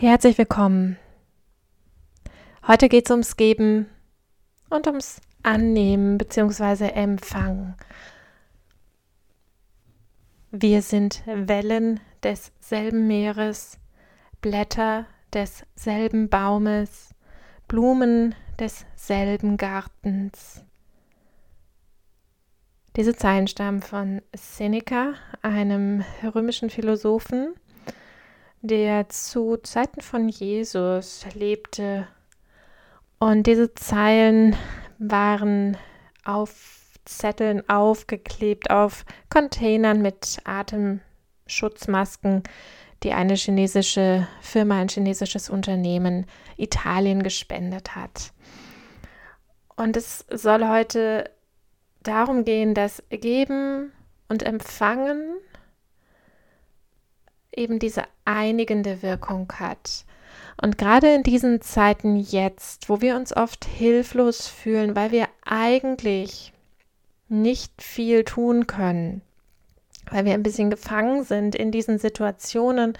Herzlich willkommen. Heute geht es ums Geben und ums Annehmen bzw. Empfangen. Wir sind Wellen desselben Meeres, Blätter desselben Baumes, Blumen desselben Gartens. Diese Zeilen stammen von Seneca, einem römischen Philosophen, der zu Zeiten von Jesus lebte. Und diese Zeilen waren auf Zetteln aufgeklebt, auf Containern mit Atemschutzmasken, die eine chinesische Firma, ein chinesisches Unternehmen Italien gespendet hat. Und es soll heute darum gehen, dass Geben und Empfangen eben diese einigende Wirkung hat. Und gerade in diesen Zeiten jetzt, wo wir uns oft hilflos fühlen, weil wir eigentlich nicht viel tun können, weil wir ein bisschen gefangen sind in diesen Situationen,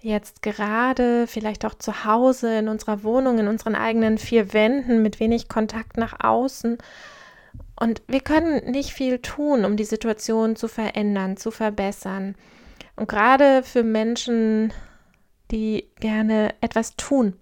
jetzt gerade vielleicht auch zu Hause, in unserer Wohnung, in unseren eigenen vier Wänden, mit wenig Kontakt nach außen. Und wir können nicht viel tun, um die Situation zu verändern, zu verbessern. Und gerade für Menschen, die gerne etwas tun,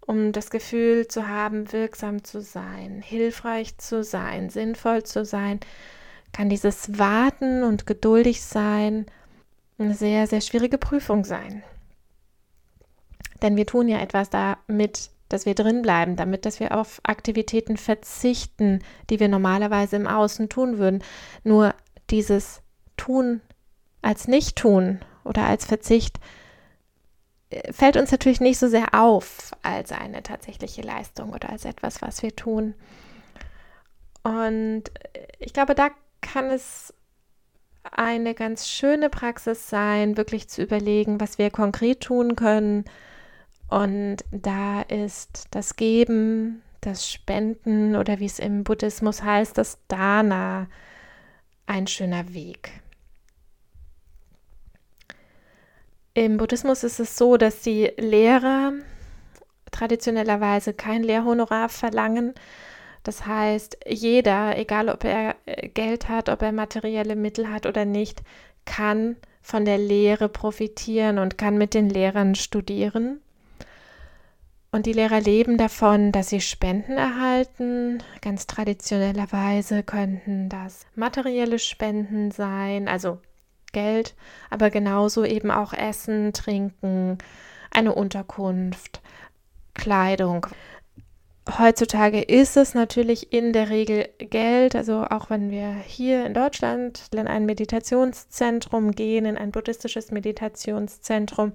um das Gefühl zu haben, wirksam zu sein, hilfreich zu sein, sinnvoll zu sein, kann dieses Warten und geduldig sein eine sehr, sehr schwierige Prüfung sein. Denn wir tun ja etwas damit, dass wir drin bleiben, damit, dass wir auf Aktivitäten verzichten, die wir normalerweise im Außen tun würden. Nur dieses Tun als Nicht-Tun oder als Verzicht äh, fällt uns natürlich nicht so sehr auf als eine tatsächliche Leistung oder als etwas, was wir tun. Und äh, ich glaube, da kann es eine ganz schöne Praxis sein, wirklich zu überlegen, was wir konkret tun können. Und da ist das Geben, das Spenden oder wie es im Buddhismus heißt, das Dana ein schöner Weg. Im Buddhismus ist es so, dass die Lehrer traditionellerweise kein Lehrhonorar verlangen. Das heißt, jeder, egal ob er äh, Geld hat, ob er materielle Mittel hat oder nicht, kann von der Lehre profitieren und kann mit den Lehrern studieren. Und die Lehrer leben davon, dass sie Spenden erhalten. Ganz traditionellerweise könnten das materielle Spenden sein, also Geld, aber genauso eben auch Essen, Trinken, eine Unterkunft, Kleidung. Heutzutage ist es natürlich in der Regel Geld, also auch wenn wir hier in Deutschland in ein Meditationszentrum gehen, in ein buddhistisches Meditationszentrum,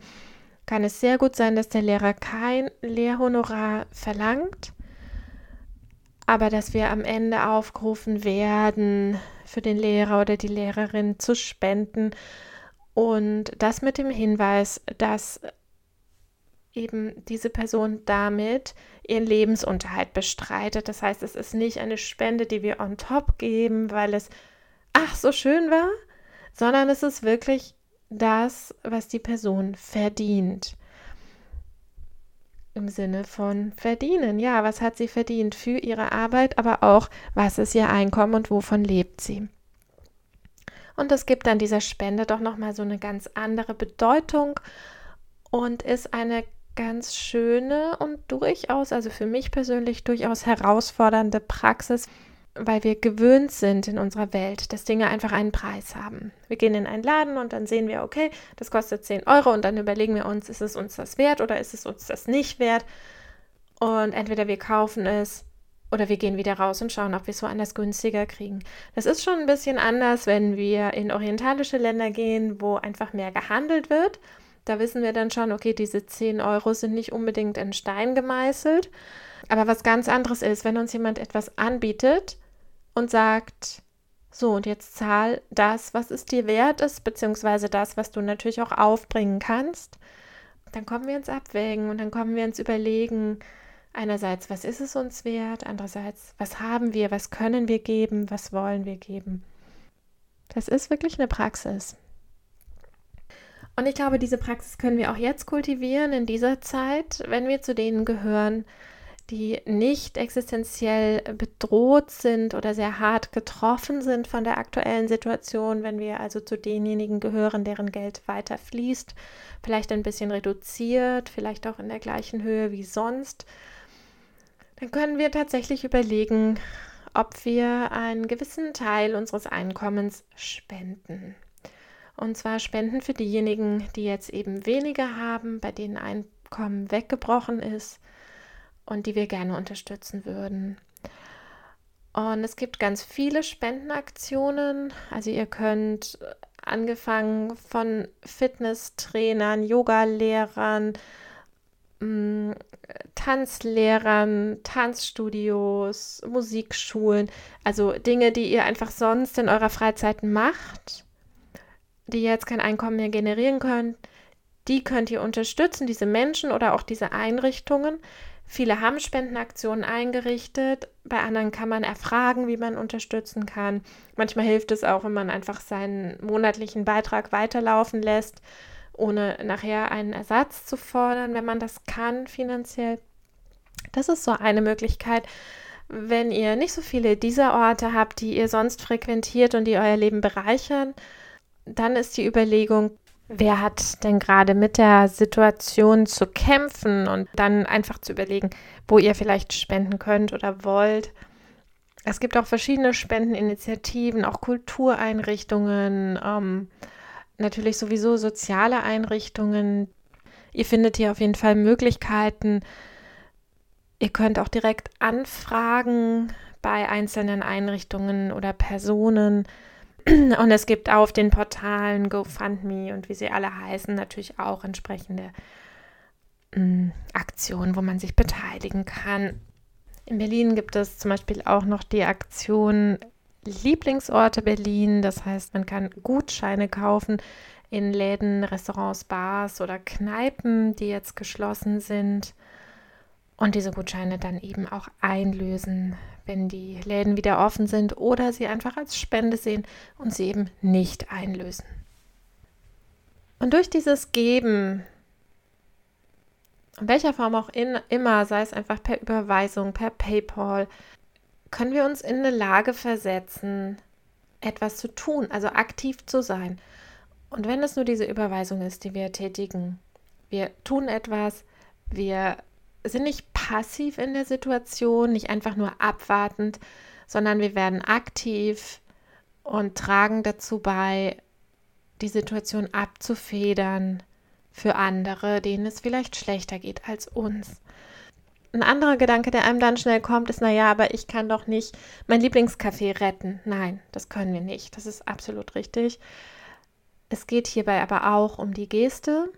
kann es sehr gut sein, dass der Lehrer kein Lehrhonorar verlangt, aber dass wir am Ende aufgerufen werden, für den Lehrer oder die Lehrerin zu spenden. Und das mit dem Hinweis, dass eben diese Person damit ihren Lebensunterhalt bestreitet. Das heißt, es ist nicht eine Spende, die wir on top geben, weil es ach so schön war, sondern es ist wirklich das, was die Person verdient. Im Sinne von verdienen. Ja, was hat sie verdient für ihre Arbeit, aber auch, was ist ihr Einkommen und wovon lebt sie. Und das gibt dann dieser Spende doch nochmal so eine ganz andere Bedeutung und ist eine ganz schöne und durchaus, also für mich persönlich durchaus herausfordernde Praxis, weil wir gewöhnt sind in unserer Welt, dass Dinge einfach einen Preis haben. Wir gehen in einen Laden und dann sehen wir, okay, das kostet 10 Euro und dann überlegen wir uns, ist es uns das wert oder ist es uns das nicht wert? Und entweder wir kaufen es oder wir gehen wieder raus und schauen, ob wir es woanders günstiger kriegen. Das ist schon ein bisschen anders, wenn wir in orientalische Länder gehen, wo einfach mehr gehandelt wird. Da wissen wir dann schon, okay, diese 10 Euro sind nicht unbedingt in Stein gemeißelt. Aber was ganz anderes ist, wenn uns jemand etwas anbietet, und sagt, so, und jetzt zahl das, was es dir wert ist, beziehungsweise das, was du natürlich auch aufbringen kannst. Dann kommen wir ins Abwägen und dann kommen wir ins Überlegen, einerseits, was ist es uns wert, andererseits, was haben wir, was können wir geben, was wollen wir geben. Das ist wirklich eine Praxis. Und ich glaube, diese Praxis können wir auch jetzt kultivieren in dieser Zeit, wenn wir zu denen gehören, die nicht existenziell bedroht sind oder sehr hart getroffen sind von der aktuellen Situation, wenn wir also zu denjenigen gehören, deren Geld weiter fließt, vielleicht ein bisschen reduziert, vielleicht auch in der gleichen Höhe wie sonst, dann können wir tatsächlich überlegen, ob wir einen gewissen Teil unseres Einkommens spenden. Und zwar spenden für diejenigen, die jetzt eben weniger haben, bei denen Einkommen weggebrochen ist und die wir gerne unterstützen würden. Und es gibt ganz viele Spendenaktionen. Also ihr könnt angefangen von Fitnesstrainern, Yogalehrern, mm, Tanzlehrern, Tanzstudios, Musikschulen, also Dinge, die ihr einfach sonst in eurer Freizeit macht, die jetzt kein Einkommen mehr generieren können, die könnt ihr unterstützen, diese Menschen oder auch diese Einrichtungen. Viele haben Spendenaktionen eingerichtet, bei anderen kann man erfragen, wie man unterstützen kann. Manchmal hilft es auch, wenn man einfach seinen monatlichen Beitrag weiterlaufen lässt, ohne nachher einen Ersatz zu fordern, wenn man das kann finanziell. Das ist so eine Möglichkeit. Wenn ihr nicht so viele dieser Orte habt, die ihr sonst frequentiert und die euer Leben bereichern, dann ist die Überlegung, wer hat denn gerade mit der Situation zu kämpfen und dann einfach zu überlegen, wo ihr vielleicht spenden könnt oder wollt. Es gibt auch verschiedene Spendeninitiativen, auch Kultureinrichtungen, ähm, natürlich sowieso soziale Einrichtungen. Ihr findet hier auf jeden Fall Möglichkeiten. Ihr könnt auch direkt anfragen bei einzelnen Einrichtungen oder Personen. Und es gibt auf den Portalen GoFundMe und wie sie alle heißen, natürlich auch entsprechende äh, Aktionen, wo man sich beteiligen kann. In Berlin gibt es zum Beispiel auch noch die Aktion Lieblingsorte Berlin. Das heißt, man kann Gutscheine kaufen in Läden, Restaurants, Bars oder Kneipen, die jetzt geschlossen sind. Und diese Gutscheine dann eben auch einlösen, wenn die Läden wieder offen sind oder sie einfach als Spende sehen und sie eben nicht einlösen. Und durch dieses Geben, in welcher Form auch in, immer, sei es einfach per Überweisung, per PayPal, können wir uns in eine Lage versetzen, etwas zu tun, also aktiv zu sein. Und wenn es nur diese Überweisung ist, die wir tätigen, wir tun etwas, wir sind nicht passiv in der Situation, nicht einfach nur abwartend, sondern wir werden aktiv und tragen dazu bei, die Situation abzufedern für andere, denen es vielleicht schlechter geht als uns. Ein anderer Gedanke, der einem dann schnell kommt, ist, naja, aber ich kann doch nicht mein Lieblingscafé retten. Nein, das können wir nicht. Das ist absolut richtig. Es geht hierbei aber auch um die Geste.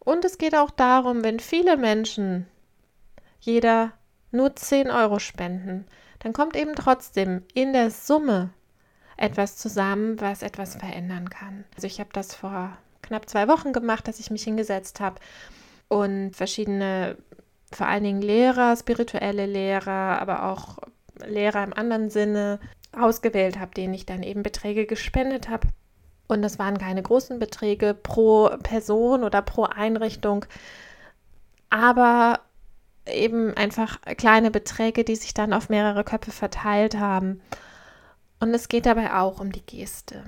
Und es geht auch darum, wenn viele Menschen jeder nur 10 Euro spenden, dann kommt eben trotzdem in der Summe etwas zusammen, was etwas verändern kann. Also ich habe das vor knapp zwei Wochen gemacht, dass ich mich hingesetzt habe und verschiedene, vor allen Dingen Lehrer, spirituelle Lehrer, aber auch Lehrer im anderen Sinne ausgewählt habe, denen ich dann eben Beträge gespendet habe. Und das waren keine großen Beträge pro Person oder pro Einrichtung, aber eben einfach kleine Beträge, die sich dann auf mehrere Köpfe verteilt haben. Und es geht dabei auch um die Geste.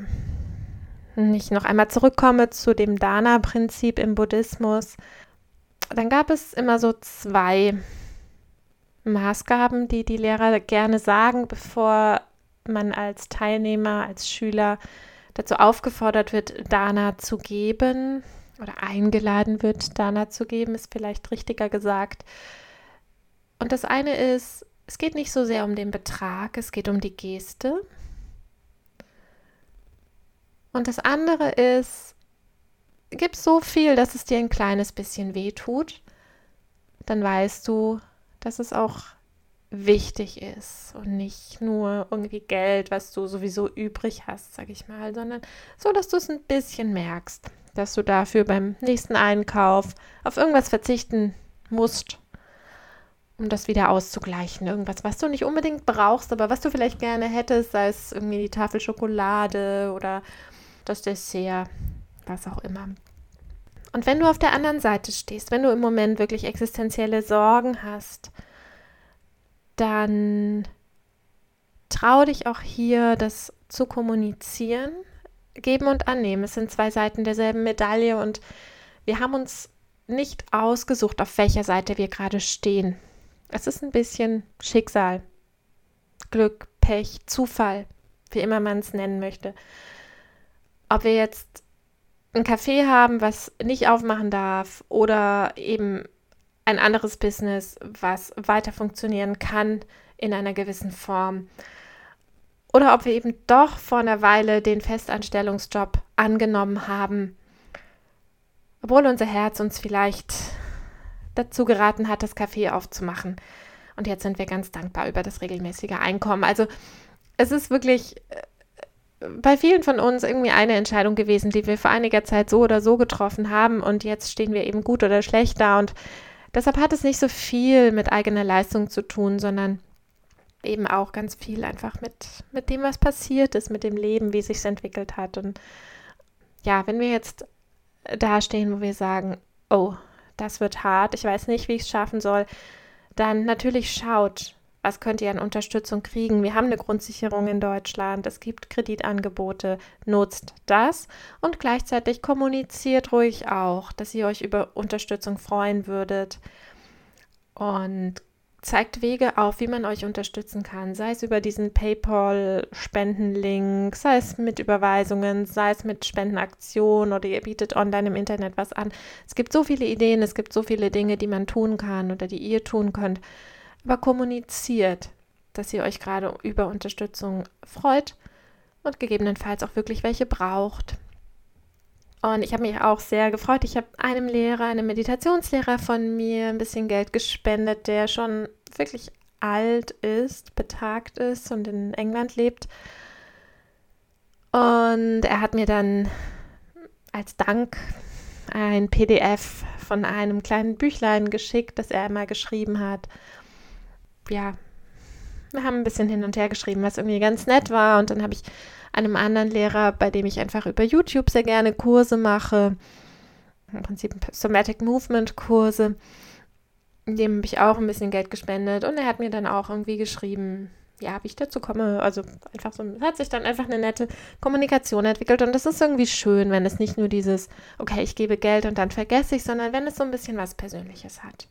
Wenn ich noch einmal zurückkomme zu dem Dana-Prinzip im Buddhismus, dann gab es immer so zwei Maßgaben, die die Lehrer gerne sagen, bevor man als Teilnehmer, als Schüler dazu aufgefordert wird, Dana zu geben oder eingeladen wird, Dana zu geben, ist vielleicht richtiger gesagt. Und das eine ist, es geht nicht so sehr um den Betrag, es geht um die Geste. Und das andere ist, gib so viel, dass es dir ein kleines bisschen weh tut, dann weißt du, dass es auch wichtig ist und nicht nur irgendwie Geld, was du sowieso übrig hast, sag ich mal, sondern so, dass du es ein bisschen merkst, dass du dafür beim nächsten Einkauf auf irgendwas verzichten musst um das wieder auszugleichen. Irgendwas, was du nicht unbedingt brauchst, aber was du vielleicht gerne hättest, sei es irgendwie die Tafel Schokolade oder das Dessert, was auch immer. Und wenn du auf der anderen Seite stehst, wenn du im Moment wirklich existenzielle Sorgen hast, dann trau dich auch hier, das zu kommunizieren. Geben und annehmen. Es sind zwei Seiten derselben Medaille und wir haben uns nicht ausgesucht, auf welcher Seite wir gerade stehen. Es ist ein bisschen Schicksal, Glück, Pech, Zufall, wie immer man es nennen möchte. Ob wir jetzt ein Café haben, was nicht aufmachen darf oder eben ein anderes Business, was weiter funktionieren kann in einer gewissen Form. Oder ob wir eben doch vor einer Weile den Festanstellungsjob angenommen haben, obwohl unser Herz uns vielleicht dazu geraten hat, das Café aufzumachen. Und jetzt sind wir ganz dankbar über das regelmäßige Einkommen. Also es ist wirklich äh, bei vielen von uns irgendwie eine Entscheidung gewesen, die wir vor einiger Zeit so oder so getroffen haben. Und jetzt stehen wir eben gut oder schlecht da. Und deshalb hat es nicht so viel mit eigener Leistung zu tun, sondern eben auch ganz viel einfach mit, mit dem, was passiert ist, mit dem Leben, wie sich entwickelt hat. Und ja, wenn wir jetzt da stehen, wo wir sagen, oh, das wird hart, ich weiß nicht, wie ich es schaffen soll, dann natürlich schaut, was könnt ihr an Unterstützung kriegen. Wir haben eine Grundsicherung in Deutschland, es gibt Kreditangebote, nutzt das und gleichzeitig kommuniziert ruhig auch, dass ihr euch über Unterstützung freuen würdet. Und zeigt Wege auf, wie man euch unterstützen kann, sei es über diesen PayPal-Spendenlink, sei es mit Überweisungen, sei es mit Spendenaktionen oder ihr bietet online im Internet was an. Es gibt so viele Ideen, es gibt so viele Dinge, die man tun kann oder die ihr tun könnt. Aber kommuniziert, dass ihr euch gerade über Unterstützung freut und gegebenenfalls auch wirklich welche braucht. Und ich habe mich auch sehr gefreut. Ich habe einem Lehrer, einem Meditationslehrer von mir ein bisschen Geld gespendet, der schon wirklich alt ist, betagt ist und in England lebt. Und er hat mir dann als Dank ein PDF von einem kleinen Büchlein geschickt, das er einmal geschrieben hat. Ja, wir haben ein bisschen hin und her geschrieben, was irgendwie ganz nett war. Und dann habe ich einem anderen Lehrer, bei dem ich einfach über YouTube sehr gerne Kurse mache, im Prinzip Somatic Movement Kurse, dem habe ich auch ein bisschen Geld gespendet und er hat mir dann auch irgendwie geschrieben, ja, wie ich dazu komme. Also einfach so, hat sich dann einfach eine nette Kommunikation entwickelt und das ist irgendwie schön, wenn es nicht nur dieses, okay, ich gebe Geld und dann vergesse ich, sondern wenn es so ein bisschen was Persönliches hat.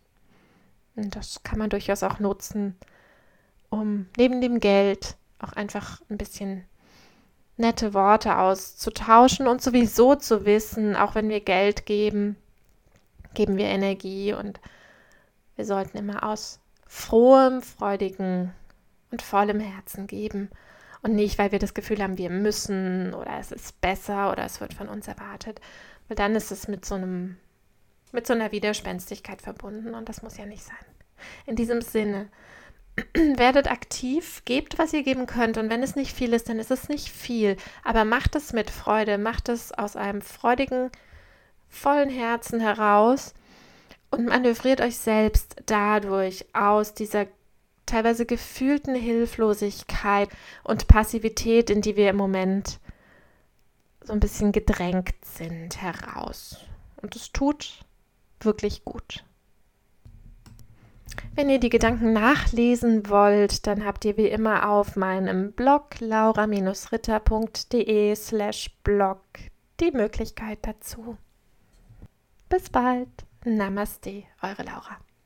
Und das kann man durchaus auch nutzen, um neben dem Geld auch einfach ein bisschen nette Worte auszutauschen und sowieso zu wissen, auch wenn wir Geld geben, geben wir Energie und wir sollten immer aus frohem, freudigen und vollem Herzen geben und nicht, weil wir das Gefühl haben, wir müssen oder es ist besser oder es wird von uns erwartet, weil dann ist es mit so einem mit so einer Widerspenstigkeit verbunden und das muss ja nicht sein. In diesem Sinne, werdet aktiv, gebt, was ihr geben könnt und wenn es nicht viel ist, dann ist es nicht viel, aber macht es mit Freude, macht es aus einem freudigen, vollen Herzen heraus und manövriert euch selbst dadurch aus dieser teilweise gefühlten Hilflosigkeit und Passivität, in die wir im Moment so ein bisschen gedrängt sind, heraus. Und es tut wirklich gut. Wenn ihr die Gedanken nachlesen wollt, dann habt ihr wie immer auf meinem Blog laura-ritter.de slash blog die Möglichkeit dazu. Bis bald. Namaste, eure Laura.